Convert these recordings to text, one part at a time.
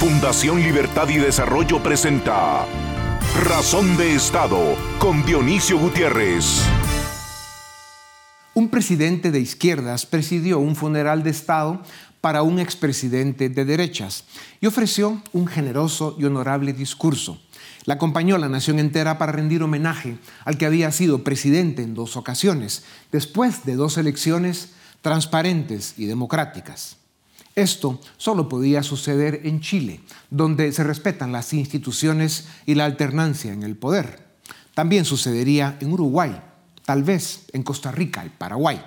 Fundación Libertad y Desarrollo presenta Razón de Estado con Dionisio Gutiérrez. Un presidente de izquierdas presidió un funeral de Estado para un expresidente de derechas y ofreció un generoso y honorable discurso. La acompañó la nación entera para rendir homenaje al que había sido presidente en dos ocasiones, después de dos elecciones transparentes y democráticas. Esto solo podía suceder en Chile, donde se respetan las instituciones y la alternancia en el poder. También sucedería en Uruguay, tal vez en Costa Rica y Paraguay.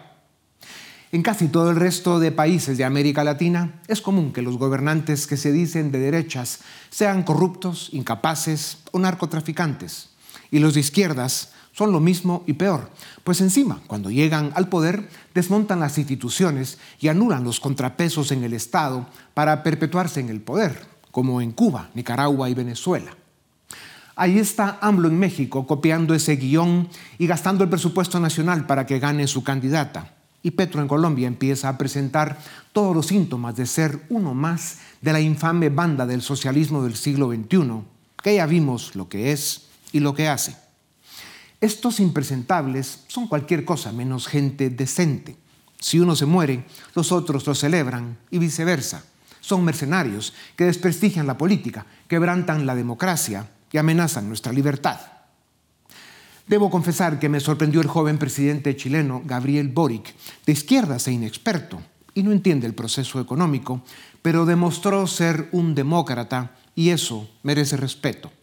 En casi todo el resto de países de América Latina es común que los gobernantes que se dicen de derechas sean corruptos, incapaces o narcotraficantes. Y los de izquierdas son lo mismo y peor, pues encima, cuando llegan al poder, desmontan las instituciones y anulan los contrapesos en el Estado para perpetuarse en el poder, como en Cuba, Nicaragua y Venezuela. Ahí está AMLO en México copiando ese guion y gastando el presupuesto nacional para que gane su candidata. Y Petro en Colombia empieza a presentar todos los síntomas de ser uno más de la infame banda del socialismo del siglo XXI, que ya vimos lo que es y lo que hace. Estos impresentables son cualquier cosa menos gente decente. Si uno se muere, los otros lo celebran y viceversa. Son mercenarios que desprestigian la política, quebrantan la democracia y amenazan nuestra libertad. Debo confesar que me sorprendió el joven presidente chileno Gabriel Boric, de izquierdas e inexperto, y no entiende el proceso económico, pero demostró ser un demócrata y eso merece respeto.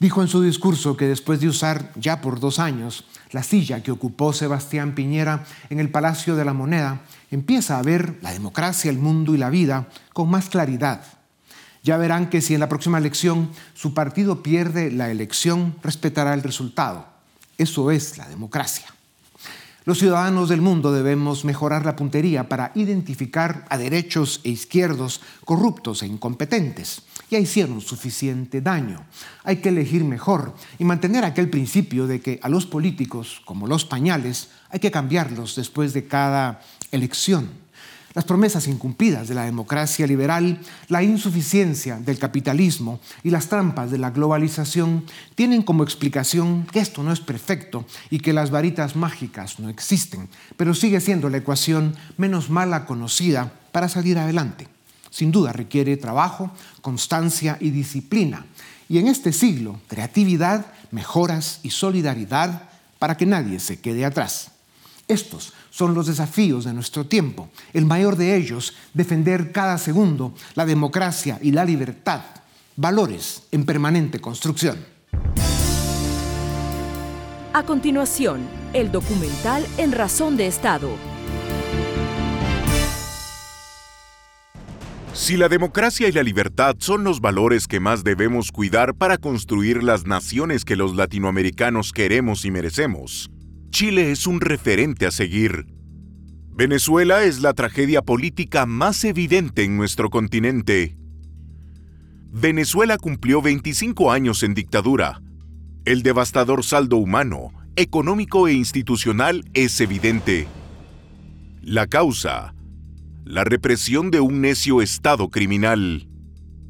Dijo en su discurso que después de usar ya por dos años la silla que ocupó Sebastián Piñera en el Palacio de la Moneda, empieza a ver la democracia, el mundo y la vida con más claridad. Ya verán que si en la próxima elección su partido pierde la elección, respetará el resultado. Eso es la democracia. Los ciudadanos del mundo debemos mejorar la puntería para identificar a derechos e izquierdos corruptos e incompetentes. Ya hicieron suficiente daño. Hay que elegir mejor y mantener aquel principio de que a los políticos, como los pañales, hay que cambiarlos después de cada elección las promesas incumplidas de la democracia liberal, la insuficiencia del capitalismo y las trampas de la globalización tienen como explicación que esto no es perfecto y que las varitas mágicas no existen, pero sigue siendo la ecuación menos mala conocida para salir adelante. Sin duda requiere trabajo, constancia y disciplina. Y en este siglo, creatividad, mejoras y solidaridad para que nadie se quede atrás. Estos son los desafíos de nuestro tiempo. El mayor de ellos, defender cada segundo la democracia y la libertad, valores en permanente construcción. A continuación, el documental En Razón de Estado. Si la democracia y la libertad son los valores que más debemos cuidar para construir las naciones que los latinoamericanos queremos y merecemos, Chile es un referente a seguir. Venezuela es la tragedia política más evidente en nuestro continente. Venezuela cumplió 25 años en dictadura. El devastador saldo humano, económico e institucional es evidente. La causa, la represión de un necio Estado criminal.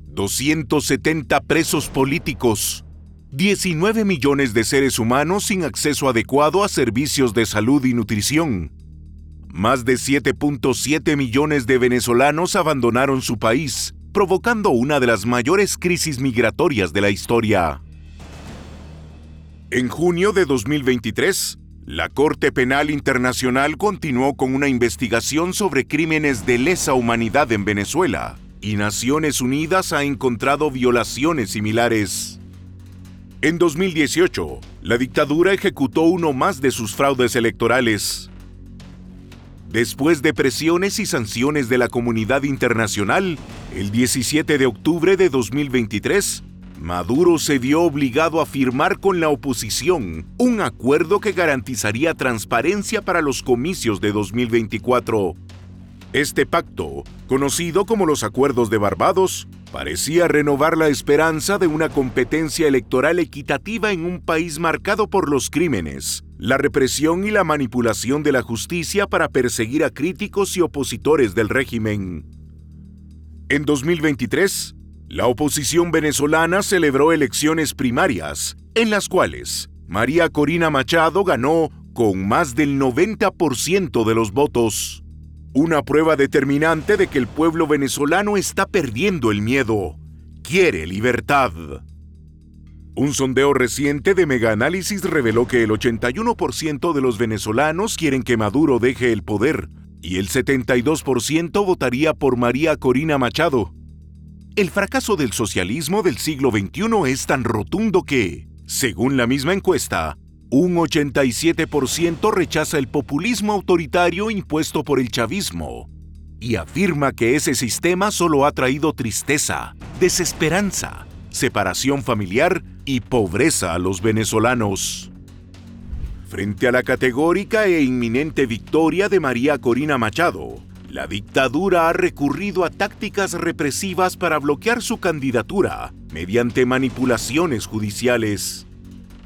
270 presos políticos, 19 millones de seres humanos sin acceso adecuado a servicios de salud y nutrición. Más de 7.7 millones de venezolanos abandonaron su país, provocando una de las mayores crisis migratorias de la historia. En junio de 2023, la Corte Penal Internacional continuó con una investigación sobre crímenes de lesa humanidad en Venezuela, y Naciones Unidas ha encontrado violaciones similares. En 2018, la dictadura ejecutó uno más de sus fraudes electorales. Después de presiones y sanciones de la comunidad internacional, el 17 de octubre de 2023, Maduro se vio obligado a firmar con la oposición un acuerdo que garantizaría transparencia para los comicios de 2024. Este pacto, conocido como los Acuerdos de Barbados, parecía renovar la esperanza de una competencia electoral equitativa en un país marcado por los crímenes, la represión y la manipulación de la justicia para perseguir a críticos y opositores del régimen. En 2023, La oposición venezolana celebró elecciones primarias, en las cuales María Corina Machado ganó con más del 90% de los votos. Una prueba determinante de que el pueblo venezolano está perdiendo el miedo. Quiere libertad. Un sondeo reciente de Mega Análisis reveló que el 81% de los venezolanos quieren que Maduro deje el poder y el 72% votaría por María Corina Machado. El fracaso del socialismo del siglo XXI es tan rotundo que, según la misma encuesta, un 87% rechaza el populismo autoritario impuesto por el chavismo y afirma que ese sistema solo ha traído tristeza, desesperanza, separación familiar y pobreza a los venezolanos. Frente a la categórica e inminente victoria de María Corina Machado, la dictadura ha recurrido a tácticas represivas para bloquear su candidatura mediante manipulaciones judiciales.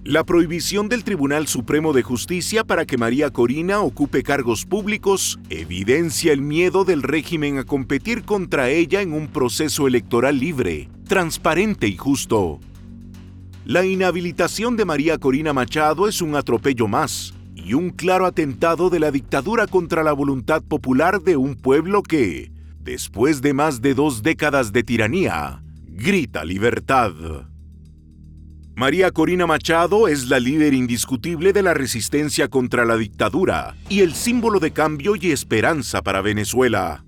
La prohibición del Tribunal Supremo de Justicia para que María Corina ocupe cargos públicos evidencia el miedo del régimen a competir contra ella en un proceso electoral libre, transparente y justo. La inhabilitación de María Corina Machado es un atropello más un claro atentado de la dictadura contra la voluntad popular de un pueblo que, después de más de dos décadas de tiranía, grita libertad. María Corina Machado es la líder indiscutible de la resistencia contra la dictadura y el símbolo de cambio y esperanza para Venezuela.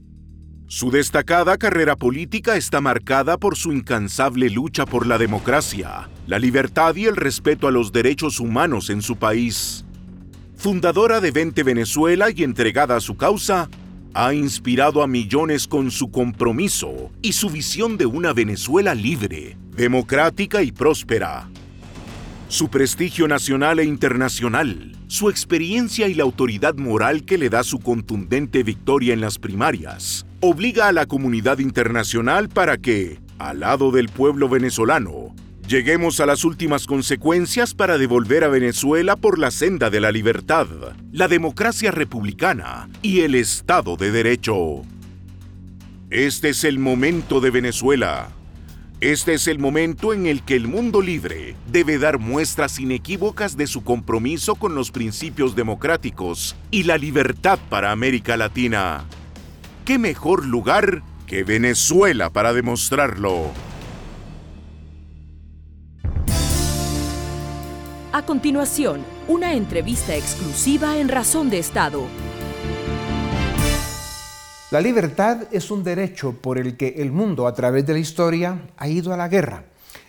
Su destacada carrera política está marcada por su incansable lucha por la democracia, la libertad y el respeto a los derechos humanos en su país. Fundadora de Vente Venezuela y entregada a su causa, ha inspirado a millones con su compromiso y su visión de una Venezuela libre, democrática y próspera. Su prestigio nacional e internacional, su experiencia y la autoridad moral que le da su contundente victoria en las primarias, obliga a la comunidad internacional para que, al lado del pueblo venezolano, lleguemos a las últimas consecuencias para devolver a Venezuela por la senda de la libertad, la democracia republicana y el Estado de Derecho. Este es el momento de Venezuela este es el momento en el que el mundo libre debe dar muestras inequívocas de su compromiso con los principios democráticos y la libertad para América Latina. ¿Qué mejor lugar que Venezuela para demostrarlo? A continuación, una entrevista exclusiva en Razón de Estado la libertad es un derecho por el que el mundo a través de la historia ha ido a la guerra.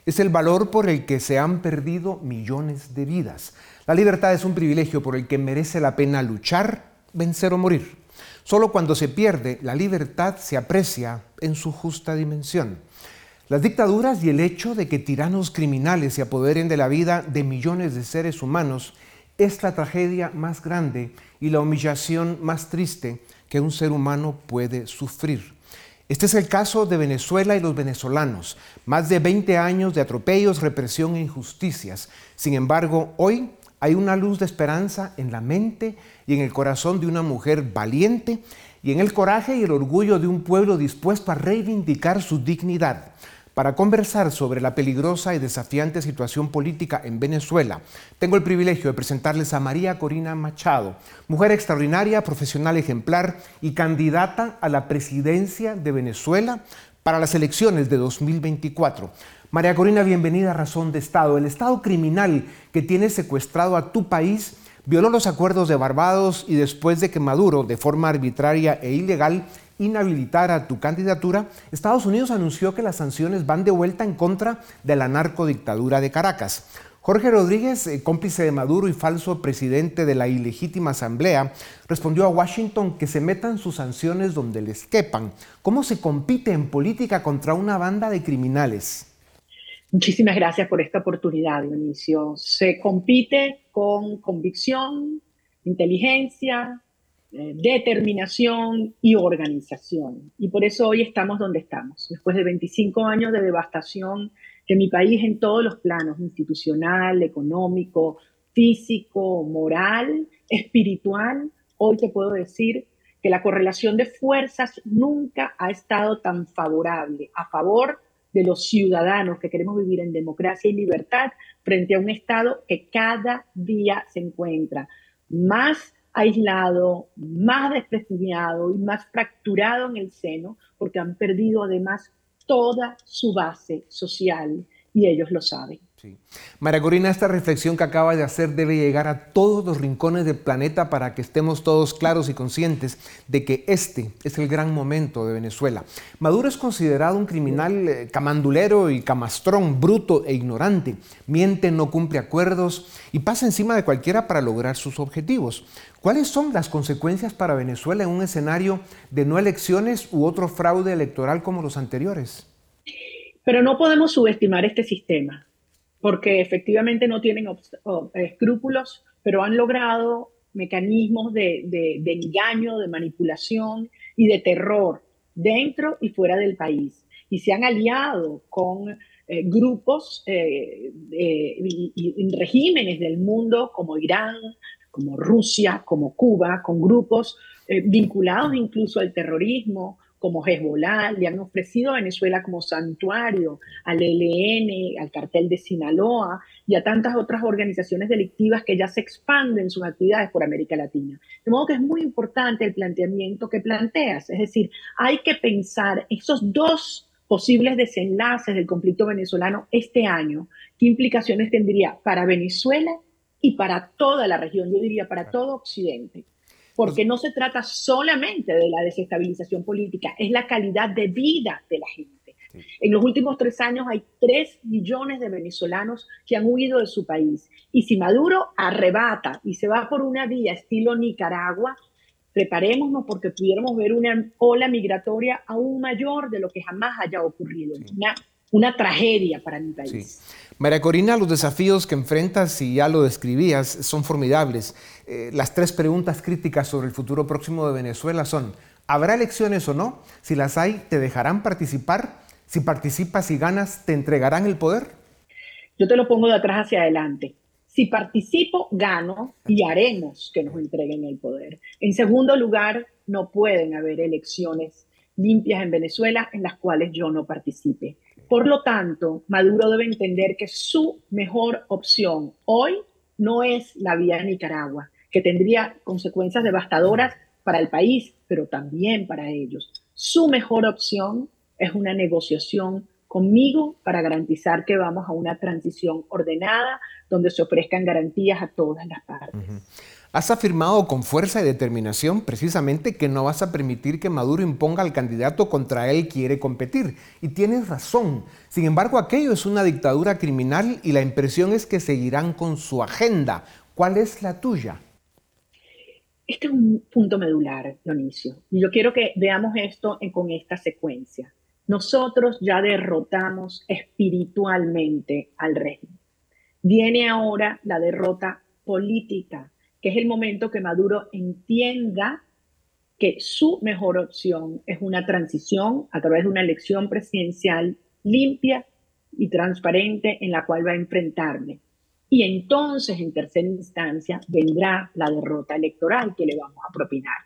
Es el valor por el que se han perdido millones de vidas. La libertad es un privilegio por el que merece la pena luchar, vencer o morir. Solo cuando se pierde, la libertad se aprecia en su justa dimensión. Las dictaduras y el hecho de que tiranos criminales se apoderen de la vida de millones de seres humanos es la tragedia más grande y la humillación más triste que un ser humano puede sufrir. Este es el caso de Venezuela y los venezolanos. Más de 20 años de atropellos, represión e injusticias. Sin embargo, hoy hay una luz de esperanza en la mente y en el corazón de una mujer valiente y en el coraje y el orgullo de un pueblo dispuesto a reivindicar su dignidad para conversar sobre la peligrosa y desafiante situación política en Venezuela. Tengo el privilegio de presentarles a María Corina Machado, mujer extraordinaria, profesional ejemplar y candidata a la presidencia de Venezuela para las elecciones de 2024. María Corina, bienvenida a Razón de Estado. El Estado criminal que tiene secuestrado a tu país violó los acuerdos de Barbados y después de que Maduro, de forma arbitraria e ilegal, inhabilitar tu candidatura, Estados Unidos anunció que las sanciones van de vuelta en contra de la narcodictadura de Caracas. Jorge Rodríguez, eh, cómplice de Maduro y falso presidente de la ilegítima asamblea, respondió a Washington que se metan sus sanciones donde les quepan. ¿Cómo se compite en política contra una banda de criminales? Muchísimas gracias por esta oportunidad, Dionisio. Se compite con convicción, inteligencia, eh, determinación y organización. Y por eso hoy estamos donde estamos, después de 25 años de devastación de mi país en todos los planos, institucional, económico, físico, moral, espiritual. Hoy te puedo decir que la correlación de fuerzas nunca ha estado tan favorable a favor de los ciudadanos que queremos vivir en democracia y libertad frente a un Estado que cada día se encuentra más aislado, más desprestigiado y más fracturado en el seno, porque han perdido además toda su base social y ellos lo saben. María Corina, esta reflexión que acaba de hacer debe llegar a todos los rincones del planeta para que estemos todos claros y conscientes de que este es el gran momento de Venezuela. Maduro es considerado un criminal eh, camandulero y camastrón, bruto e ignorante. Miente, no cumple acuerdos y pasa encima de cualquiera para lograr sus objetivos. ¿Cuáles son las consecuencias para Venezuela en un escenario de no elecciones u otro fraude electoral como los anteriores? Pero no podemos subestimar este sistema porque efectivamente no tienen escrúpulos, pero han logrado mecanismos de, engaño, de manipulación y de terror dentro y fuera del país. Y se han aliado con eh, grupos eh, y, regímenes del mundo como Irán, como Rusia, como Cuba, con grupos eh, vinculados incluso al terrorismo, como Hezbollah, le han ofrecido a Venezuela como santuario, al ELN, al cartel de Sinaloa y a tantas otras organizaciones delictivas que ya se expanden sus actividades por América Latina. De modo que es muy importante el planteamiento que planteas, es decir, hay que pensar esos dos posibles desenlaces del conflicto venezolano este año, qué implicaciones tendría para Venezuela y para toda la región, yo diría para todo Occidente porque no se trata solamente de la desestabilización política, es la calidad de vida de la gente. En los últimos tres años hay tres millones de venezolanos que han huido de su país. Y si Maduro arrebata y se va por una vía estilo Nicaragua, preparémonos porque pudiéramos ver una ola migratoria aún mayor de lo que jamás haya ocurrido. Una, una tragedia para mi país. María Corina, los desafíos que enfrentas, y ya lo describías, son formidables. Eh, las tres preguntas críticas sobre el futuro próximo de Venezuela son, ¿habrá elecciones o no? Si las hay, ¿te dejarán participar? Si participas y ganas, ¿te entregarán el poder? Yo te lo pongo de atrás hacia adelante. Si participo, gano y haremos que nos entreguen el poder. En segundo lugar, no pueden haber elecciones limpias en Venezuela en las cuales yo no participe. Por lo tanto, Maduro debe entender que su mejor opción hoy no es la vía de Nicaragua, que tendría consecuencias devastadoras para el país, pero también para ellos. Su mejor opción es una negociación conmigo para garantizar que vamos a una transición ordenada donde se ofrezcan garantías a todas las partes. Has afirmado con fuerza y determinación precisamente que no vas a permitir que Maduro imponga al candidato contra él quiere competir. Y tienes razón. Sin embargo, aquello es una dictadura criminal y la impresión es que seguirán con su agenda. ¿Cuál es la tuya? Este es un punto medular, Dionisio. Y yo quiero que veamos esto con esta secuencia. Nosotros ya derrotamos espiritualmente al régimen. Viene ahora la derrota política que es el momento que Maduro entienda que su mejor opción es una transición a través de una elección presidencial limpia y transparente en la cual va a enfrentarme. Y entonces, en tercera instancia, vendrá la derrota electoral que le vamos a propinar.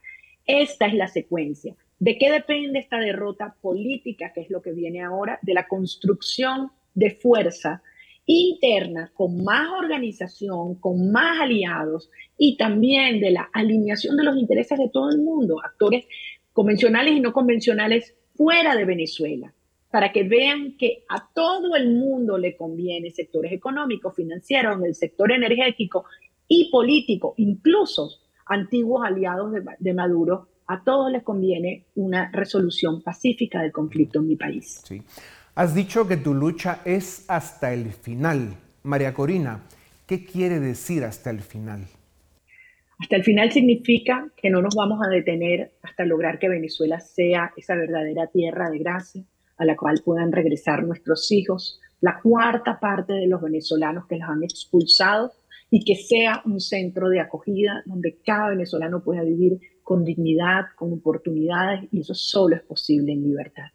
Esta es la secuencia. ¿De qué depende esta derrota política, que es lo que viene ahora? De la construcción de fuerza interna, con más organización, con más aliados y también de la alineación de los intereses de todo el mundo, actores convencionales y no convencionales fuera de Venezuela, para que vean que a todo el mundo le conviene sectores económicos, financieros, el sector energético y político, incluso antiguos aliados de, de Maduro, a todos les conviene una resolución pacífica del conflicto en mi país. Sí. Has dicho que tu lucha es hasta el final. María Corina, ¿qué quiere decir hasta el final? Hasta el final significa que no nos vamos a detener hasta lograr que Venezuela sea esa verdadera tierra de gracia a la cual puedan regresar nuestros hijos, la cuarta parte de los venezolanos que los han expulsado y que sea un centro de acogida donde cada venezolano pueda vivir con dignidad, con oportunidades y eso solo es posible en libertad.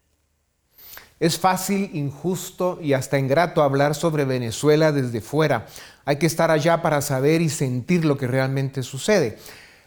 Es fácil, injusto y hasta ingrato hablar sobre Venezuela desde fuera. Hay que estar allá para saber y sentir lo que realmente sucede.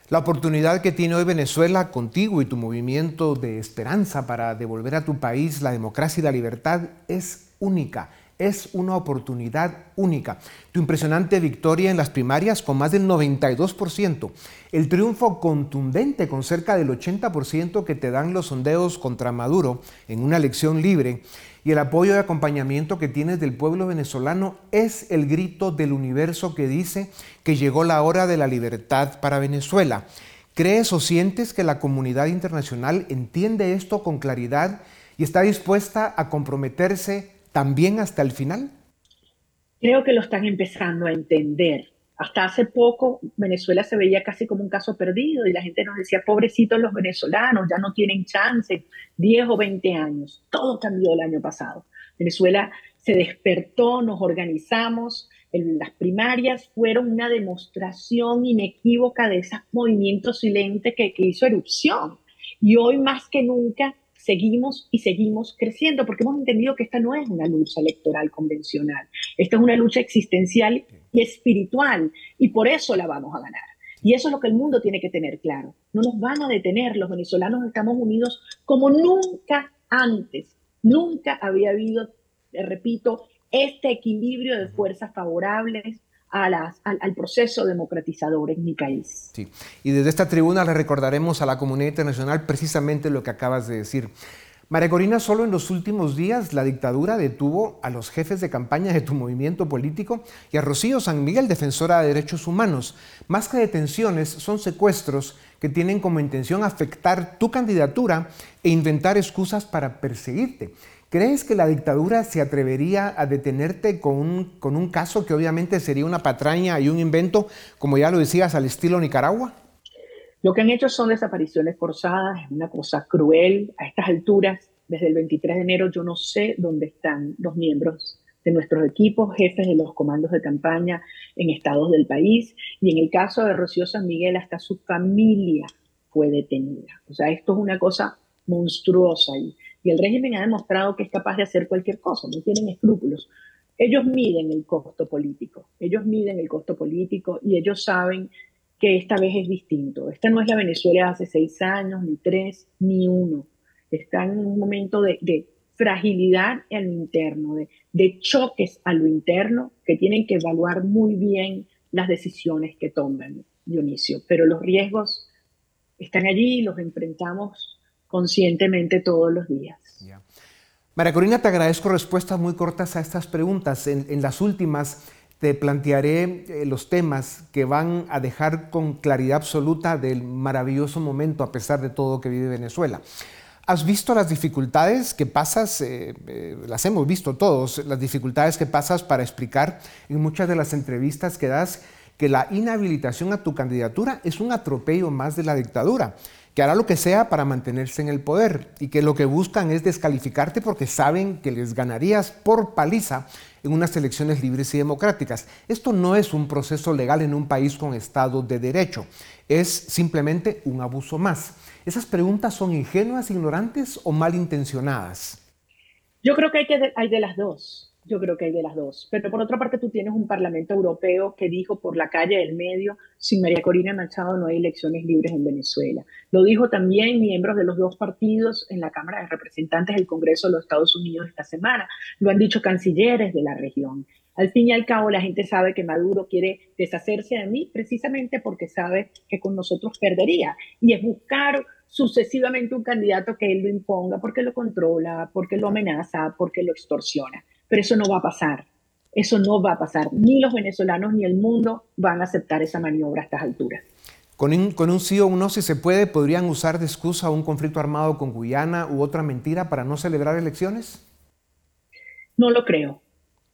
La oportunidad que tiene hoy Venezuela contigo y tu movimiento de esperanza para devolver a tu país la democracia y la libertad es única es una oportunidad única. Tu impresionante victoria en las primarias con más del 92%, el triunfo contundente con cerca del 80% que te dan los sondeos contra Maduro en una elección libre y el apoyo y acompañamiento que tienes del pueblo venezolano es el grito del universo que dice que llegó la hora de la libertad para Venezuela. ¿Crees o sientes que la comunidad internacional entiende esto con claridad y está dispuesta a comprometerse también hasta el final? Creo que lo están empezando a entender. Hasta hace poco Venezuela se veía casi como un caso perdido y la gente nos decía, pobrecitos los venezolanos, ya no tienen chance, 10 o 20 años. Todo cambió el año pasado. Venezuela se despertó, nos organizamos. Las primarias fueron una demostración inequívoca de esos movimientos silentes que, que hizo erupción. Y hoy más que nunca seguimos y seguimos creciendo, porque hemos entendido que esta no es una lucha electoral convencional, esta es una lucha existencial y espiritual, y por eso la vamos a ganar. Y eso es lo que el mundo tiene que tener claro. No nos van a detener, los venezolanos estamos unidos como nunca antes, nunca había habido, repito, este equilibrio de fuerzas favorables, al, proceso democratizador en mi país. Sí. Y desde esta tribuna le recordaremos a la comunidad internacional precisamente lo que acabas de decir. María Corina, solo en los últimos días la dictadura detuvo a los jefes de campaña de tu movimiento político y a Rocío San Miguel, defensora de derechos humanos. Más que detenciones, son secuestros que tienen como intención afectar tu candidatura e inventar excusas para perseguirte. ¿Crees que la dictadura se atrevería a detenerte con un, con un caso que obviamente sería una patraña y un invento, como ya lo decías, al estilo Nicaragua? Lo que han hecho son desapariciones forzadas, es una cosa cruel. A estas alturas, desde el 23 de enero, yo no sé dónde están los miembros de nuestros equipos, jefes de los comandos de campaña en estados del país. Y en el caso de Rocío San Miguel, hasta su familia fue detenida. O sea, esto es una cosa monstruosa. El régimen ha demostrado que es capaz de hacer cualquier cosa, no tienen escrúpulos. Ellos miden el costo político, ellos miden el costo político y ellos saben que esta vez es distinto. Esta no es la Venezuela de hace seis años, ni tres, ni uno. Está en un momento de, fragilidad en lo interno, de, choques a lo interno que tienen que evaluar muy bien las decisiones que tomen, Dionisio. Pero los riesgos están allí los enfrentamos conscientemente todos los días. María Corina, te agradezco respuestas muy cortas a estas preguntas. En, las últimas te plantearé eh, los temas que van a dejar con claridad absoluta del maravilloso momento a pesar de todo que vive Venezuela. ¿Has visto las dificultades que pasas, eh, eh, las hemos visto todos, las dificultades que pasas para explicar en muchas de las entrevistas que das que la inhabilitación a tu candidatura es un atropello más de la dictadura? Que hará lo que sea para mantenerse en el poder y que lo que buscan es descalificarte porque saben que les ganarías por paliza en unas elecciones libres y democráticas. Esto no es un proceso legal en un país con Estado de Derecho, es simplemente un abuso más. ¿Esas preguntas son ingenuas, ignorantes o malintencionadas? Yo creo que hay, que hay de las dos. Yo creo que hay de las dos. Pero por otra parte, tú tienes un Parlamento Europeo que dijo por la calle del medio, sin María Corina Machado no hay elecciones libres en Venezuela. Lo dijo también miembros de los dos partidos en la Cámara de Representantes del Congreso de los Estados Unidos esta semana. Lo han dicho cancilleres de la región. Al fin y al cabo, la gente sabe que Maduro quiere deshacerse de mí precisamente porque sabe que con nosotros perdería. Y es buscar sucesivamente un candidato que él lo imponga porque lo controla, porque lo amenaza, porque lo extorsiona. Pero eso no va a pasar. Eso no va a pasar. Ni los venezolanos ni el mundo van a aceptar esa maniobra a estas alturas. Con un, con un sí o un no, si se puede, ¿podrían usar de excusa un conflicto armado con Guyana u otra mentira para no celebrar elecciones? No lo creo.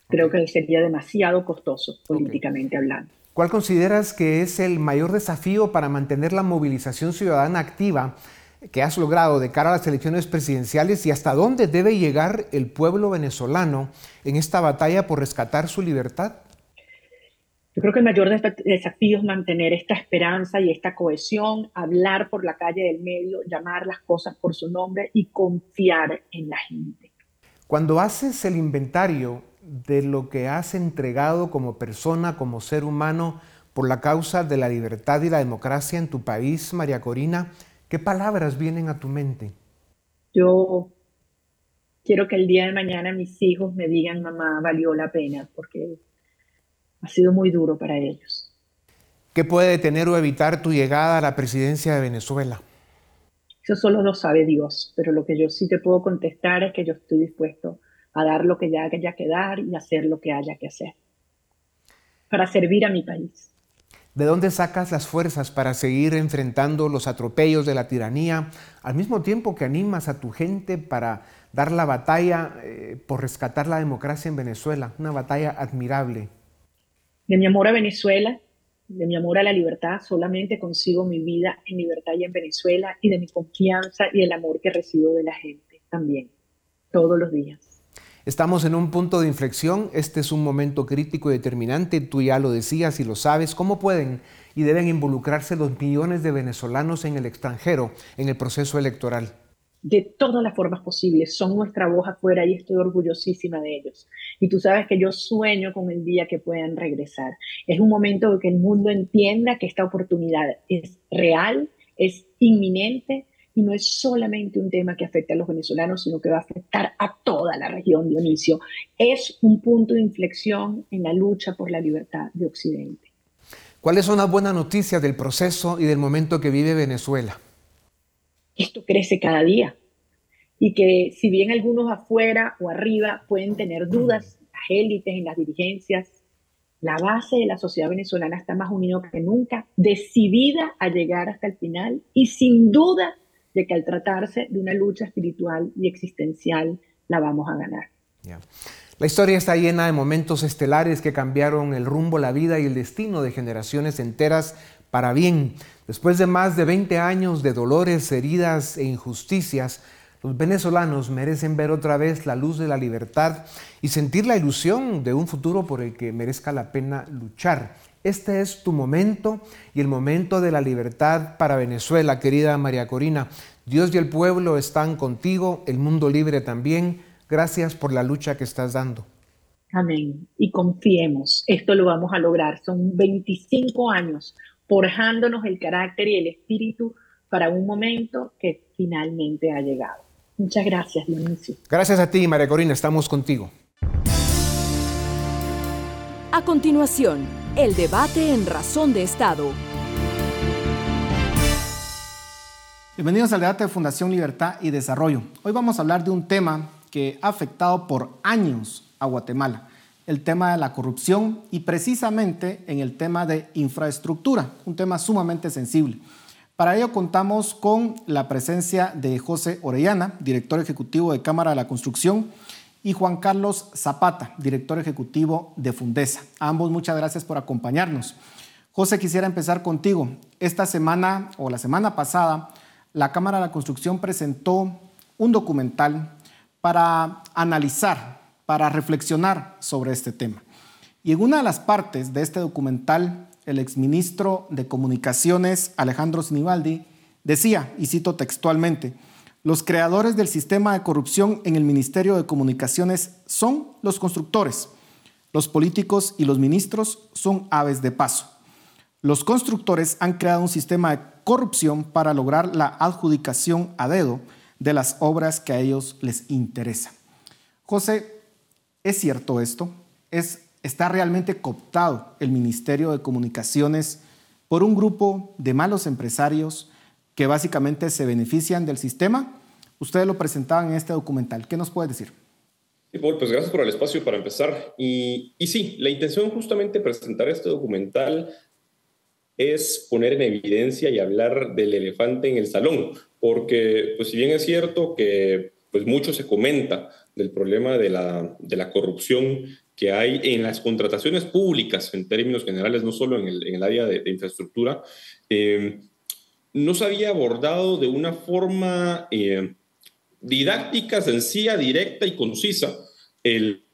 Creo que sería demasiado costoso políticamente hablando. ¿Cuál consideras que es el mayor desafío para mantener la movilización ciudadana activa que has logrado de cara a las elecciones presidenciales y hasta dónde debe llegar el pueblo venezolano en esta batalla por rescatar su libertad? Yo creo que el mayor desafío es mantener esta esperanza y esta cohesión, hablar por la calle del medio, llamar las cosas por su nombre y confiar en la gente. Cuando haces el inventario de lo que has entregado como persona, como ser humano, por la causa de la libertad y la democracia en tu país, María Corina, ¿qué palabras vienen a tu mente? Yo quiero que el día de mañana mis hijos me digan, mamá, valió la pena, porque ha sido muy duro para ellos. ¿Qué puede detener o evitar tu llegada a la presidencia de Venezuela? Eso solo lo sabe Dios, pero lo que yo sí te puedo contestar es que yo estoy dispuesto a dar lo que ya haya que dar y hacer lo que haya que hacer para servir a mi país. ¿De dónde sacas las fuerzas para seguir enfrentando los atropellos de la tiranía, al mismo tiempo que animas a tu gente para dar la batalla eh, por rescatar la democracia en Venezuela? Una batalla admirable. De mi amor a Venezuela, de mi amor a la libertad, solamente consigo mi vida en libertad y en Venezuela, y de mi confianza y el amor que recibo de la gente también, todos los días. Estamos en un punto de inflexión, este es un momento crítico y determinante, tú ya lo decías y lo sabes, ¿cómo pueden y deben involucrarse los millones de venezolanos en el extranjero en el proceso electoral? De todas las formas posibles, son nuestra voz afuera y estoy orgullosísima de ellos. Y tú sabes que yo sueño con el día que puedan regresar. Es un momento que el mundo entienda que esta oportunidad es real, es inminente y no es solamente un tema que afecta a los venezolanos, sino que va a afectar a toda la región, Dionisio. Es un punto de inflexión en la lucha por la libertad de Occidente. ¿Cuáles son las buenas noticias del proceso y del momento que vive Venezuela? Esto crece cada día y que si bien algunos afuera o arriba pueden tener dudas, las élites, en las dirigencias, la base de la sociedad venezolana está más unida que nunca, decidida a llegar hasta el final y sin duda de que al tratarse de una lucha espiritual y existencial, la vamos a ganar. La historia está llena de momentos estelares que cambiaron el rumbo, la vida y el destino de generaciones enteras para bien. Después de más de 20 años de dolores, heridas e injusticias, los venezolanos merecen ver otra vez la luz de la libertad y sentir la ilusión de un futuro por el que merezca la pena luchar. Este es tu momento y el momento de la libertad para Venezuela, querida María Corina. Dios y el pueblo están contigo, el mundo libre también. Gracias por la lucha que estás dando. Amén. Y confiemos, esto lo vamos a lograr. Son 25 años forjándonos el carácter y el espíritu para un momento que finalmente ha llegado. Muchas gracias, Dionisio. Gracias a ti, María Corina. Estamos contigo. A continuación, el debate en Razón de Estado. Bienvenidos al debate de Fundación Libertad y Desarrollo. Hoy vamos a hablar de un tema que ha afectado por años a Guatemala, el tema de la corrupción y precisamente en el tema de infraestructura, un tema sumamente sensible. Para ello contamos con la presencia de José Orellana, director ejecutivo de Cámara de la Construcción, y Juan Carlos Zapata, director ejecutivo de Fundesa. Ambos muchas gracias por acompañarnos. José, quisiera empezar contigo. Esta semana o la semana pasada, la Cámara de la Construcción presentó un documental para analizar, para reflexionar sobre este tema. Y en una de las partes de este documental, el exministro de Comunicaciones, Alejandro Sinibaldi, decía, y cito textualmente, los creadores del sistema de corrupción en el Ministerio de Comunicaciones son los constructores. Los políticos y los ministros son aves de paso. Los constructores han creado un sistema de corrupción para lograr la adjudicación a dedo de las obras que a ellos les interesa. José, ¿es cierto esto? ¿Es, ¿Está realmente cooptado el Ministerio de Comunicaciones por un grupo de malos empresarios que básicamente se benefician del sistema. Ustedes lo presentaban en este documental. ¿Qué nos puede decir? Sí, pues gracias por el espacio para empezar. Y, y sí, la intención justamente de presentar este documental es poner en evidencia y hablar del elefante en el salón, porque pues si bien es cierto que pues mucho se comenta del problema de la, de la corrupción que hay en las contrataciones públicas en términos generales, no solo en el, en el área de, de infraestructura, eh, no se había abordado de una forma eh, didáctica, sencilla, directa y concisa el,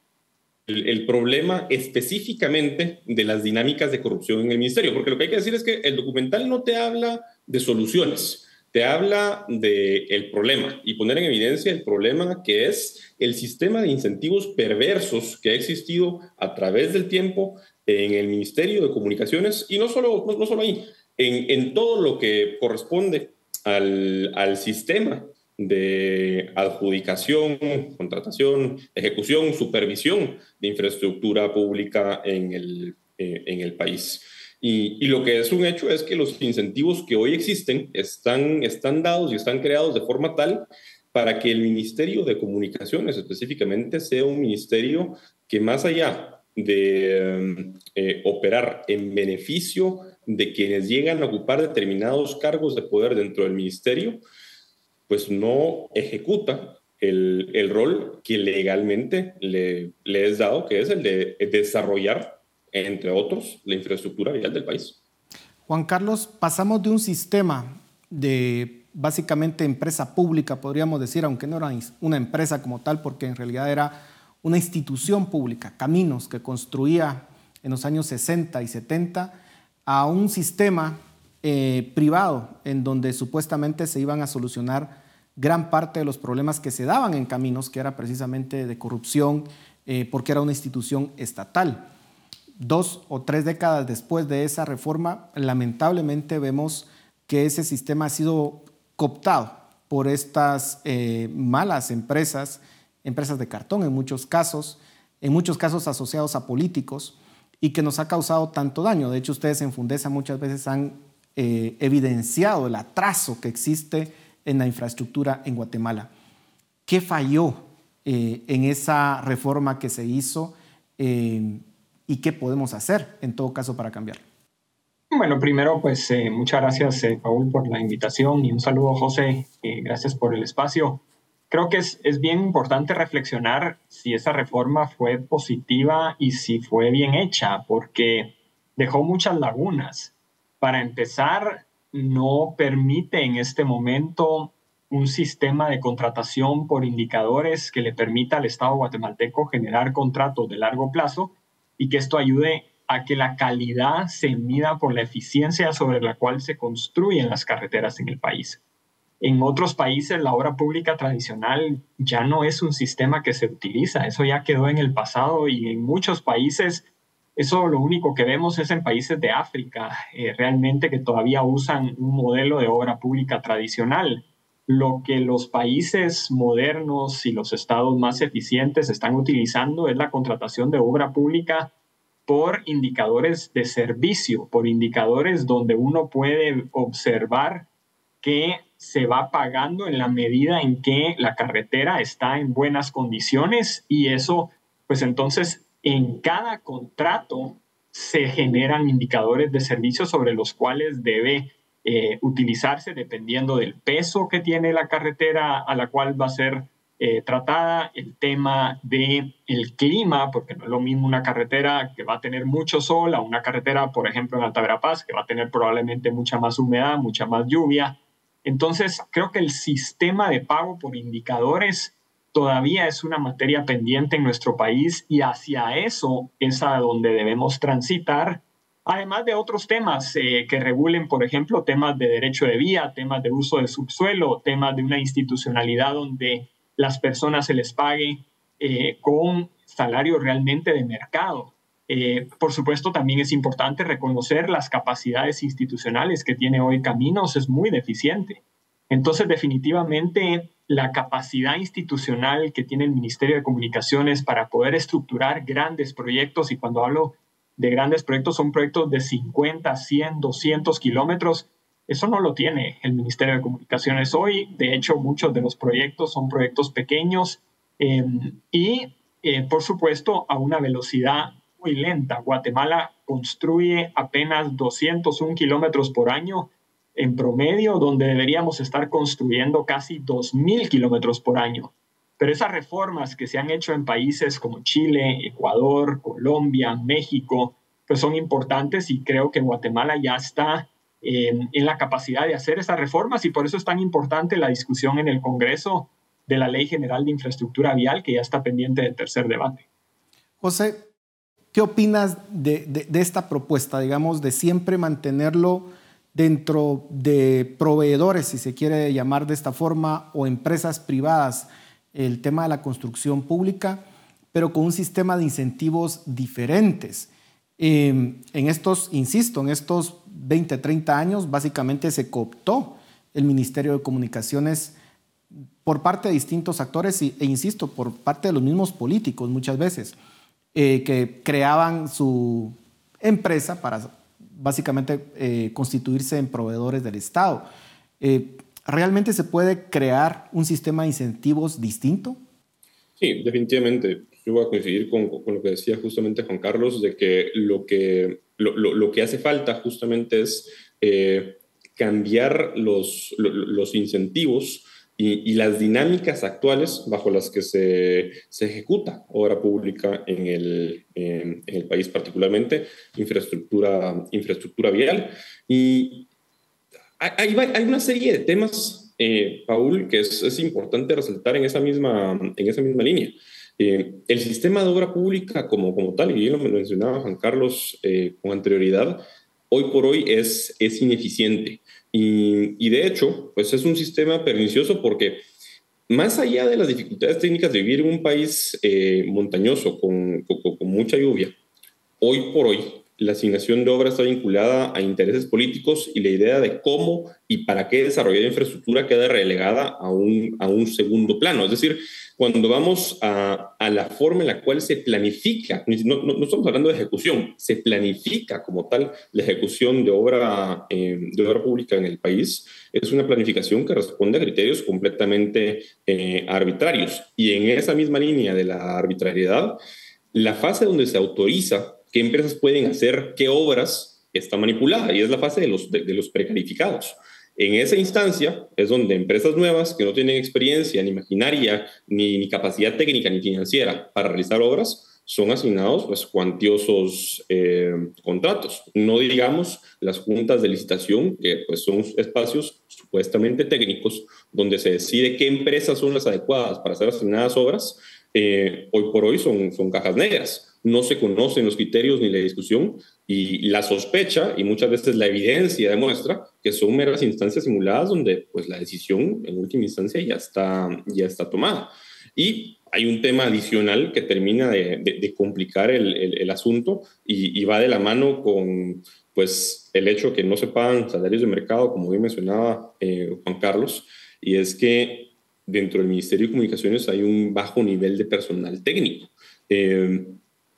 el, problema específicamente de las dinámicas de corrupción en el ministerio. Porque lo que hay que decir es que el documental no te habla de soluciones, te habla del el problema y poner en evidencia el problema que es el sistema de incentivos perversos que ha existido a través del tiempo en el Ministerio de Comunicaciones y no solo, no, solo ahí, en, en, todo lo que corresponde al, al sistema de adjudicación, contratación, ejecución, supervisión de infraestructura pública en el, eh, en el país. Y, y, lo que es un hecho es que los incentivos que hoy existen están, están dados y están creados de forma tal para que el Ministerio de Comunicaciones específicamente sea un ministerio que más allá de eh, operar en beneficio de quienes llegan a ocupar determinados cargos de poder dentro del ministerio, pues no ejecuta el, el rol que legalmente le, le, es dado, que es el de desarrollar, entre otros, la infraestructura vial del país. Juan Carlos, pasamos de un sistema de básicamente empresa pública, podríamos decir, aunque no era una empresa como tal, porque en realidad era una institución pública, Caminos, que construía en los años 60 y 70, a un sistema eh, privado en donde supuestamente se iban a solucionar gran parte de los problemas que se daban en caminos, que era precisamente de corrupción, eh, porque era una institución estatal. Dos o tres décadas después de esa reforma, lamentablemente vemos que ese sistema ha sido cooptado por estas eh, malas empresas, empresas de cartón en muchos casos, en muchos casos asociados a políticos, y que nos ha causado tanto daño. De hecho, ustedes en Fundesa muchas veces han eh, evidenciado el atraso que existe en la infraestructura en Guatemala. ¿Qué falló eh, en esa reforma que se hizo eh, y qué podemos hacer en todo caso para cambiarlo? Bueno, primero, pues muchas gracias, Paul, por la invitación y un saludo, José. gracias por el espacio. Creo que es, es, bien importante reflexionar si esa reforma fue positiva y si fue bien hecha, porque dejó muchas lagunas. Para empezar, no permite en este momento un sistema de contratación por indicadores que le permita al Estado guatemalteco generar contratos de largo plazo y que esto ayude a que la calidad se mida por la eficiencia sobre la cual se construyen las carreteras en el país. En otros países la obra pública tradicional ya no es un sistema que se utiliza, eso ya quedó en el pasado y en muchos países eso lo único que vemos es en países de África, eh, realmente que todavía usan un modelo de obra pública tradicional. Lo que los países modernos y los estados más eficientes están utilizando es la contratación de obra pública por indicadores de servicio, por indicadores donde uno puede observar que se va pagando en la medida en que la carretera está en buenas condiciones y eso, pues entonces en cada contrato se generan indicadores de servicio sobre los cuales debe eh, utilizarse dependiendo del peso que tiene la carretera a la cual va a ser eh, tratada, el tema del el clima, porque no es lo mismo una carretera que va a tener mucho sol a una carretera, por ejemplo, en Alta Verapaz, que va a tener probablemente mucha más humedad, mucha más lluvia, entonces, creo que el sistema de pago por indicadores todavía es una materia pendiente en nuestro país y hacia eso es a donde debemos transitar, además de otros temas eh, que regulen, por ejemplo, temas de derecho de vía, temas de uso de subsuelo, temas de una institucionalidad donde las personas se les pague eh, con salario realmente de mercado. Eh, por supuesto, también es importante reconocer las capacidades institucionales que tiene hoy Caminos, es muy deficiente. Entonces, definitivamente, la capacidad institucional que tiene el Ministerio de Comunicaciones para poder estructurar grandes proyectos, y cuando hablo de grandes proyectos, son proyectos de 50, 100, 200 kilómetros, eso no lo tiene el Ministerio de Comunicaciones hoy. De hecho, muchos de los proyectos son proyectos pequeños eh, y, eh, por supuesto, a una velocidad muy lenta. Guatemala construye apenas 201 kilómetros por año en promedio, donde deberíamos estar construyendo casi 2.000 kilómetros por año. Pero esas reformas que se han hecho en países como Chile, Ecuador, Colombia, México, pues son importantes y creo que Guatemala ya está en, en la capacidad de hacer esas reformas y por eso es tan importante la discusión en el Congreso de la Ley General de Infraestructura Vial que ya está pendiente del tercer debate. José, ¿Qué opinas de, esta propuesta, digamos, de siempre mantenerlo dentro de proveedores, si se quiere llamar de esta forma, o empresas privadas, el tema de la construcción pública, pero con un sistema de incentivos diferentes? Em, en estos, insisto, en estos 20, 30 años, básicamente se cooptó el Ministerio de Comunicaciones por parte de distintos actores e, insisto, por parte de los mismos políticos muchas veces, eh, que creaban su empresa para básicamente eh, constituirse en proveedores del Estado. Eh, ¿Realmente se puede crear un sistema de incentivos distinto? Sí, definitivamente. Yo voy a coincidir con, lo que decía justamente Juan Carlos, de que lo que, lo, que hace falta justamente es cambiar los, los incentivos y, y, las dinámicas actuales bajo las que se, se ejecuta obra pública en el, en, el, país, particularmente infraestructura, infraestructura vial. Y hay, hay una serie de temas, eh, Paul, que es, es, importante resaltar en esa misma, en esa misma línea. Eh, el sistema de obra pública como, como tal, y bien lo mencionaba Juan Carlos eh, con anterioridad, hoy por hoy es, es ineficiente. Y, y, de hecho, pues es un sistema pernicioso porque más allá de las dificultades técnicas de vivir en un país eh, montañoso con, con, con, mucha lluvia, hoy por hoy la asignación de obras está vinculada a intereses políticos y la idea de cómo y para qué desarrollar infraestructura queda relegada a un, a un segundo plano. Es decir, cuando vamos a, a la forma en la cual se planifica, no, no, estamos hablando de ejecución, se planifica como tal la ejecución de obra, eh, de obra pública en el país, es una planificación que responde a criterios completamente eh, arbitrarios. Y en esa misma línea de la arbitrariedad, la fase donde se autoriza qué empresas pueden hacer qué obras está manipulada y es la fase de los, de, de los precalificados. En esa instancia es donde empresas nuevas que no tienen experiencia, ni maquinaria, ni, capacidad técnica, ni financiera para realizar obras, son asignados pues, cuantiosos eh, contratos. No digamos las juntas de licitación, que pues, son espacios supuestamente técnicos donde se decide qué empresas son las adecuadas para ser asignadas obras. Eh, hoy por hoy son, son cajas negras no se conocen los criterios ni la discusión y la sospecha y muchas veces la evidencia demuestra que son meras instancias simuladas donde pues la decisión en última instancia ya está, ya está tomada. Y hay un tema adicional que termina de, complicar el, asunto y, y, va de la mano con pues el hecho que no se pagan salarios de mercado, como bien mencionaba eh, Juan Carlos, y es que dentro del Ministerio de Comunicaciones hay un bajo nivel de personal técnico. Eh,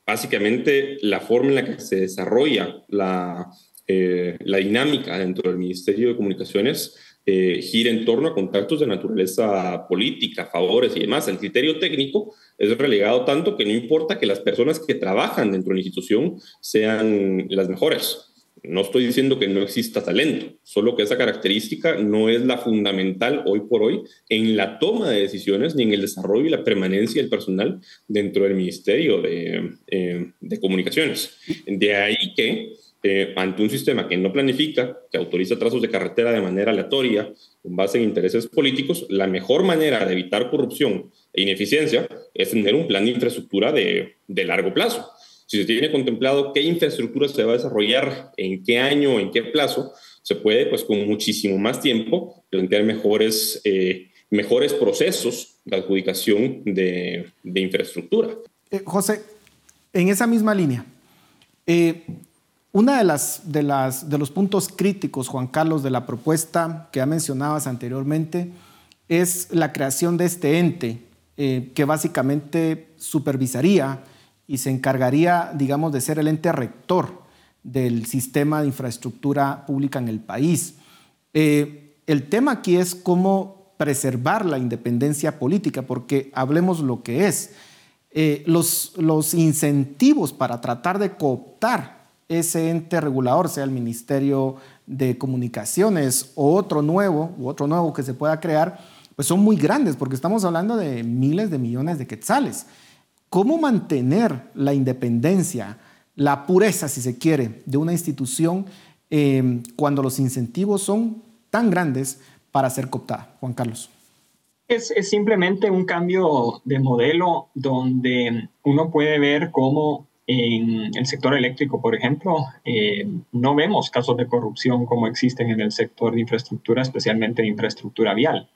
básicamente la forma en la que se desarrolla la, eh, dinámica dentro del Ministerio de Comunicaciones eh, gira en torno a contactos de naturaleza política, favores y demás. El criterio técnico es relegado tanto que no importa que las personas que trabajan dentro de la institución sean las mejores. No estoy diciendo que no exista talento, solo que esa característica no es la fundamental hoy por hoy en la toma de decisiones ni en el desarrollo y la permanencia del personal dentro del Ministerio de, eh, Comunicaciones. De ahí que eh, ante un sistema que no planifica, que autoriza trazos de carretera de manera aleatoria, con base en intereses políticos, la mejor manera de evitar corrupción e ineficiencia es tener un plan de infraestructura de largo plazo si se tiene contemplado qué infraestructura se va a desarrollar, en qué año, en qué plazo, se puede, pues con muchísimo más tiempo, plantear mejores, eh, mejores procesos de adjudicación de, infraestructura. Eh, José, en esa misma línea, eh, una de las, de las de los puntos críticos, Juan Carlos, de la propuesta que ya mencionabas anteriormente, es la creación de este ente que básicamente supervisaría y se encargaría, digamos, de ser el ente rector del sistema de infraestructura pública en el país. Eh, el tema aquí es cómo preservar la independencia política, porque hablemos lo que es. Eh, los, los incentivos para tratar de cooptar ese ente regulador, sea el Ministerio de Comunicaciones o otro nuevo, u otro nuevo que se pueda crear, pues son muy grandes, porque estamos hablando de miles de millones de quetzales. ¿Cómo mantener la independencia, la pureza, si se quiere, de una institución eh, cuando los incentivos son tan grandes para ser cooptada? Juan Carlos. Es, es, simplemente un cambio de modelo donde uno puede ver cómo en el sector eléctrico, por ejemplo, eh, no vemos casos de corrupción como existen en el sector de infraestructura, especialmente de infraestructura vial.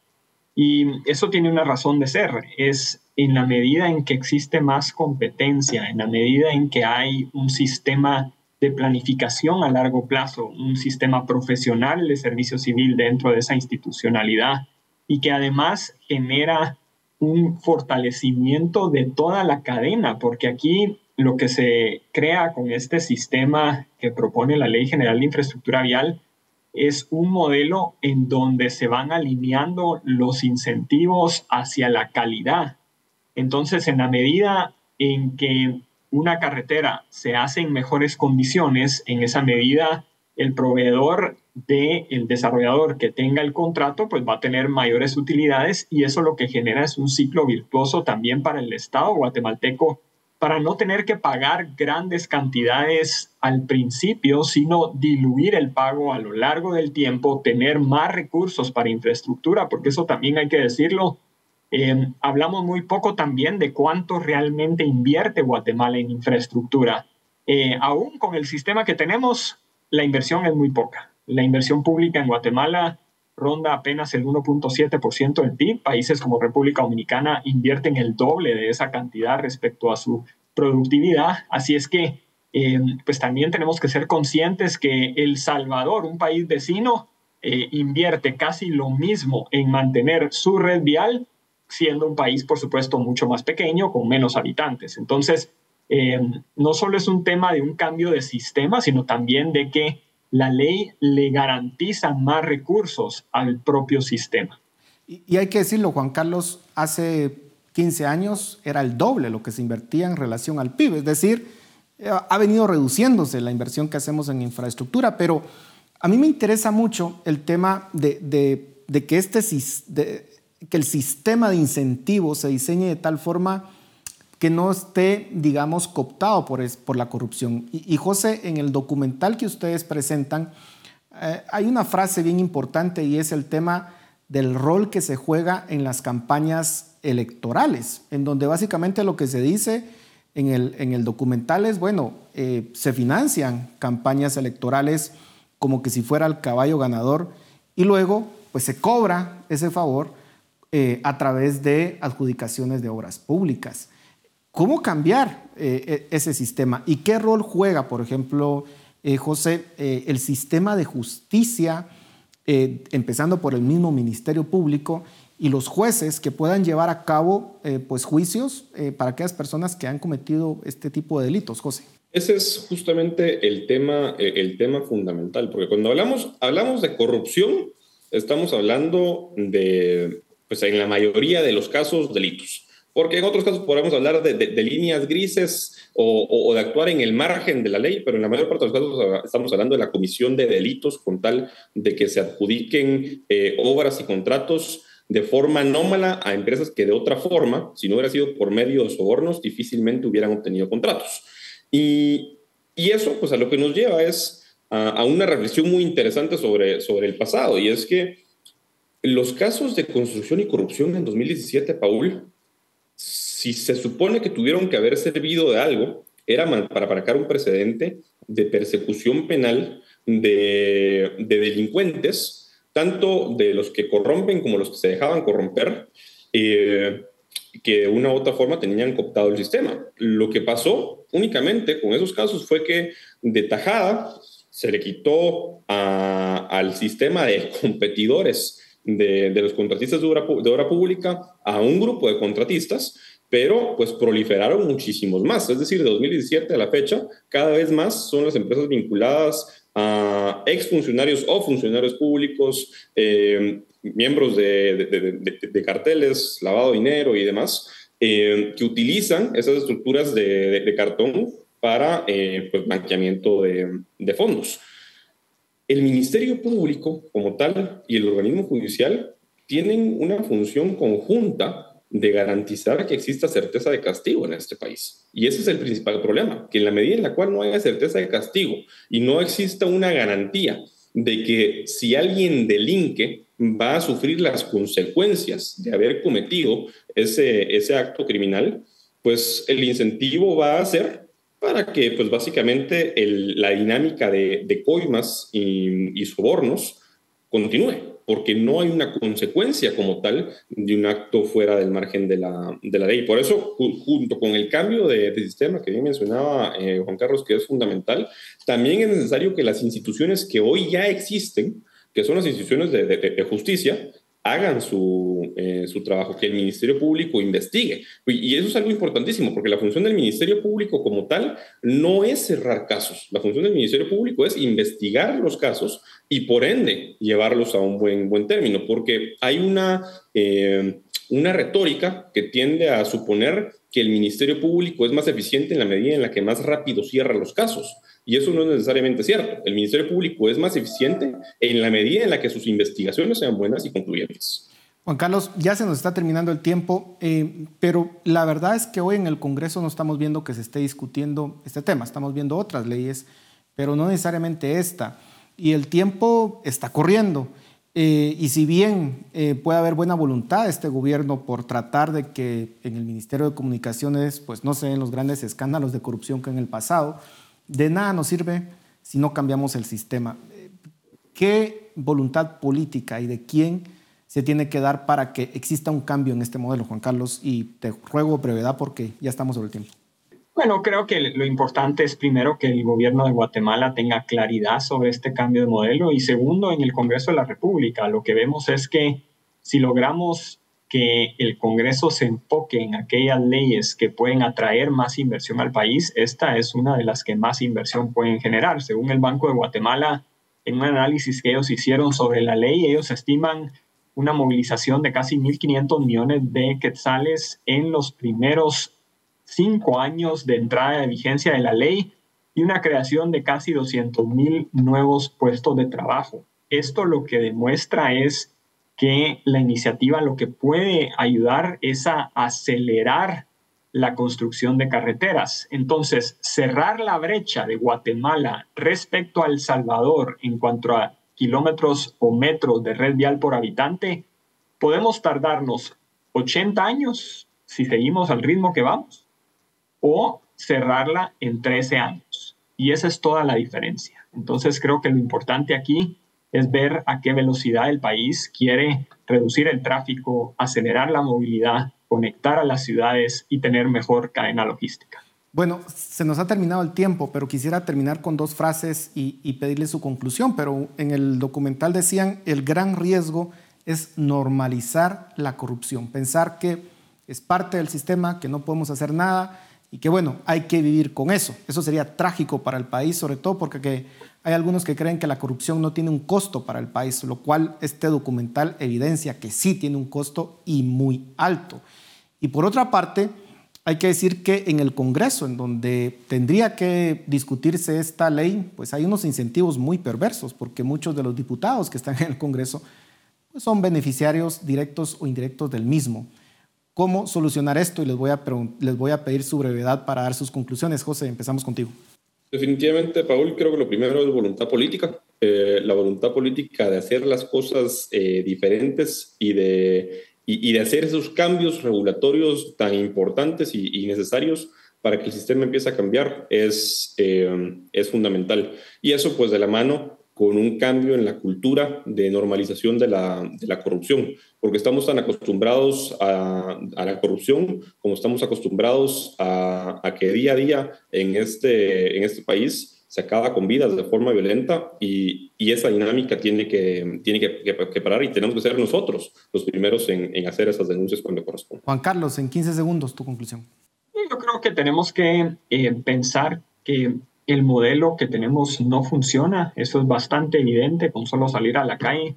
Y eso tiene una razón de ser, es en la medida en que existe más competencia, en la medida en que hay un sistema de planificación a largo plazo, un sistema profesional de servicio civil dentro de esa institucionalidad y que además genera un fortalecimiento de toda la cadena, porque aquí lo que se crea con este sistema que propone la Ley General de Infraestructura Vial es un modelo en donde se van alineando los incentivos hacia la calidad. Entonces, en la medida en que una carretera se hace en mejores condiciones, en esa medida el proveedor del desarrollador que tenga el contrato, pues va a tener mayores utilidades y eso lo que genera es un ciclo virtuoso también para el Estado guatemalteco para no tener que pagar grandes cantidades al principio, sino diluir el pago a lo largo del tiempo, tener más recursos para infraestructura, porque eso también hay que decirlo. Eh, hablamos muy poco también de cuánto realmente invierte Guatemala en infraestructura. Eh, aún con el sistema que tenemos, la inversión es muy poca. La inversión pública en Guatemala ronda apenas el 1.7% del PIB. Países como República Dominicana invierten el doble de esa cantidad respecto a su productividad. Así es que, eh, pues también tenemos que ser conscientes que El Salvador, un país vecino, eh, invierte casi lo mismo en mantener su red vial, siendo un país, por supuesto, mucho más pequeño, con menos habitantes. Entonces, eh, no solo es un tema de un cambio de sistema, sino también de que la ley le garantiza más recursos al propio sistema. Y, hay que decirlo, Juan Carlos, hace 15 años era el doble lo que se invertía en relación al PIB, es decir, eh, ha venido reduciéndose la inversión que hacemos en infraestructura, pero a mí me interesa mucho el tema de, que, este, que el sistema de incentivos se diseñe de tal forma que no esté, digamos, cooptado por, por la corrupción. Y, José, en el documental que ustedes presentan, eh, hay una frase bien importante y es el tema del rol que se juega en las campañas electorales, en donde básicamente lo que se dice en el, en el documental es, bueno, eh, se financian campañas electorales como que si fuera el caballo ganador y luego pues se cobra ese favor eh, a través de adjudicaciones de obras públicas. ¿Cómo cambiar eh, e, ese sistema? ¿Y qué rol juega, por ejemplo, eh, José, el sistema de justicia, empezando por el mismo Ministerio Público y los jueces que puedan llevar a cabo pues, juicios para aquellas personas que han cometido este tipo de delitos, José? Ese es justamente el tema, el tema fundamental, porque cuando hablamos, hablamos de corrupción, estamos hablando de, pues en la mayoría de los casos, delitos porque en otros casos podemos hablar de, líneas grises o, de actuar en el margen de la ley, pero en la mayor parte de los casos estamos hablando de la comisión de delitos con tal de que se adjudiquen eh, obras y contratos de forma anómala a empresas que de otra forma, si no hubiera sido por medio de sobornos, difícilmente hubieran obtenido contratos. Y, eso, pues a lo que nos lleva es a, a, una reflexión muy interesante sobre, sobre el pasado, y es que los casos de construcción y corrupción en 2017, Paul, si se supone que tuvieron que haber servido de algo, era para marcar un precedente de persecución penal de, delincuentes, tanto de los que corrompen como los que se dejaban corromper, eh, que de una u otra forma tenían cooptado el sistema. Lo que pasó únicamente con esos casos fue que de tajada se le quitó al sistema de competidores de, los contratistas de obra, pública a un grupo de contratistas pero pues proliferaron muchísimos más. Es decir, de 2017 a la fecha, cada vez más son las empresas vinculadas a exfuncionarios o funcionarios públicos, eh, miembros de, carteles, lavado de dinero y demás, eh, que utilizan esas estructuras de, cartón para eh, pues, blanqueamiento de fondos. El Ministerio Público como tal y el organismo judicial tienen una función conjunta de garantizar que exista certeza de castigo en este país. Y ese es el principal problema, que en la medida en la cual no haya certeza de castigo y no exista una garantía de que si alguien delinque va a sufrir las consecuencias de haber cometido ese, ese acto criminal, pues el incentivo va a ser para que pues básicamente la dinámica de, coimas y, sobornos continúe. porque no hay una consecuencia como tal de un acto fuera del margen de la, de la ley. Por eso, junto con el cambio de, sistema que bien mencionaba eh, Juan Carlos, que es fundamental, también es necesario que las instituciones que hoy ya existen, que son las instituciones de, de justicia, hagan su, eh, su, trabajo, que el Ministerio Público investigue. Y eso es algo importantísimo, porque la función del Ministerio Público como tal no es cerrar casos. La función del Ministerio Público es investigar los casos y por ende llevarlos a un buen, buen término, porque hay una, eh, una retórica que tiende a suponer que el Ministerio Público es más eficiente en la medida en la que más rápido cierra los casos. Y eso no es necesariamente cierto. El Ministerio Público es más eficiente en la medida en la que sus investigaciones sean buenas y concluyentes. Juan Carlos, ya se nos está terminando el tiempo, eh, pero la verdad es que hoy en el Congreso no estamos viendo que se esté discutiendo este tema, estamos viendo otras leyes, pero no necesariamente esta. Y el tiempo está corriendo. Eh, y si bien eh, puede haber buena voluntad de este gobierno por tratar de que en el Ministerio de Comunicaciones pues, no se den los grandes escándalos de corrupción que en el pasado, de nada nos sirve si no cambiamos el sistema. ¿Qué voluntad política y de quién se tiene que dar para que exista un cambio en este modelo, Juan Carlos? Y te ruego brevedad porque ya estamos sobre el tiempo. Bueno, creo que lo importante es primero que el gobierno de Guatemala tenga claridad sobre este cambio de modelo y segundo, en el Congreso de la República lo que vemos es que si logramos que el Congreso se enfoque en aquellas leyes que pueden atraer más inversión al país, esta es una de las que más inversión pueden generar. Según el Banco de Guatemala, en un análisis que ellos hicieron sobre la ley, ellos estiman una movilización de casi 1.500 millones de quetzales en los primeros cinco años de entrada de vigencia de la ley y una creación de casi 200.000 nuevos puestos de trabajo. Esto lo que demuestra es que la iniciativa lo que puede ayudar es a acelerar la construcción de carreteras. Entonces, cerrar la brecha de Guatemala respecto a El Salvador en cuanto a kilómetros o metros de red vial por habitante, podemos tardarnos 80 años si seguimos al ritmo que vamos o cerrarla en 13 años. Y esa es toda la diferencia. Entonces, creo que lo importante aquí es ver a qué velocidad el país quiere reducir el tráfico, acelerar la movilidad, conectar a las ciudades y tener mejor cadena logística. Bueno, se nos ha terminado el tiempo, pero quisiera terminar con dos frases y, pedirle su conclusión. Pero en el documental decían, el gran riesgo es normalizar la corrupción, pensar que es parte del sistema, que no podemos hacer nada y que bueno, hay que vivir con eso. Eso sería trágico para el país, sobre todo porque que hay algunos que creen que la corrupción no tiene un costo para el país, lo cual este documental evidencia que sí tiene un costo y muy alto. Y por otra parte, hay que decir que en el Congreso, en donde tendría que discutirse esta ley, pues hay unos incentivos muy perversos, porque muchos de los diputados que están en el Congreso pues son beneficiarios directos o indirectos del mismo. ¿Cómo solucionar esto? Y les voy a, les voy a pedir su brevedad para dar sus conclusiones. José, empezamos contigo. Definitivamente, Paul, creo que lo primero es voluntad política. Eh, la voluntad política de hacer las cosas eh, diferentes y de, y, de hacer esos cambios regulatorios tan importantes y, necesarios para que el sistema empiece a cambiar es, eh, es fundamental. Y eso pues de la mano con un cambio en la cultura de normalización de la, de la corrupción, porque estamos tan acostumbrados a, a, la corrupción como estamos acostumbrados a, a, que día a día en este, en este país se acaba con vidas de forma violenta y, y esa dinámica tiene, que, tiene que, que, parar y tenemos que ser nosotros los primeros en, en hacer esas denuncias cuando corresponde. Juan Carlos, en 15 segundos, tu conclusión. Yo creo que tenemos que eh, pensar que el modelo que tenemos no funciona, eso es bastante evidente con solo salir a la calle.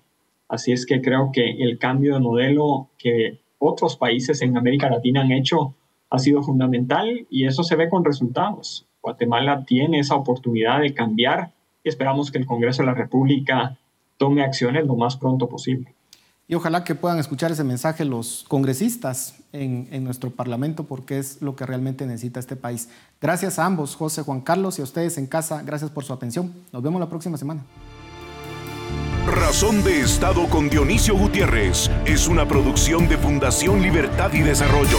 Así es que creo que el cambio de modelo que otros países en América Latina han hecho ha sido fundamental y eso se ve con resultados. Guatemala tiene esa oportunidad de cambiar y esperamos que el Congreso de la República tome acciones lo más pronto posible y ojalá que puedan escuchar ese mensaje los congresistas en, nuestro Parlamento porque es lo que realmente necesita este país. Gracias a ambos, José, Juan Carlos y a ustedes en casa, gracias por su atención. Nos vemos la próxima semana. Razón de Estado con Dionisio Gutiérrez es una producción de Fundación Libertad y Desarrollo.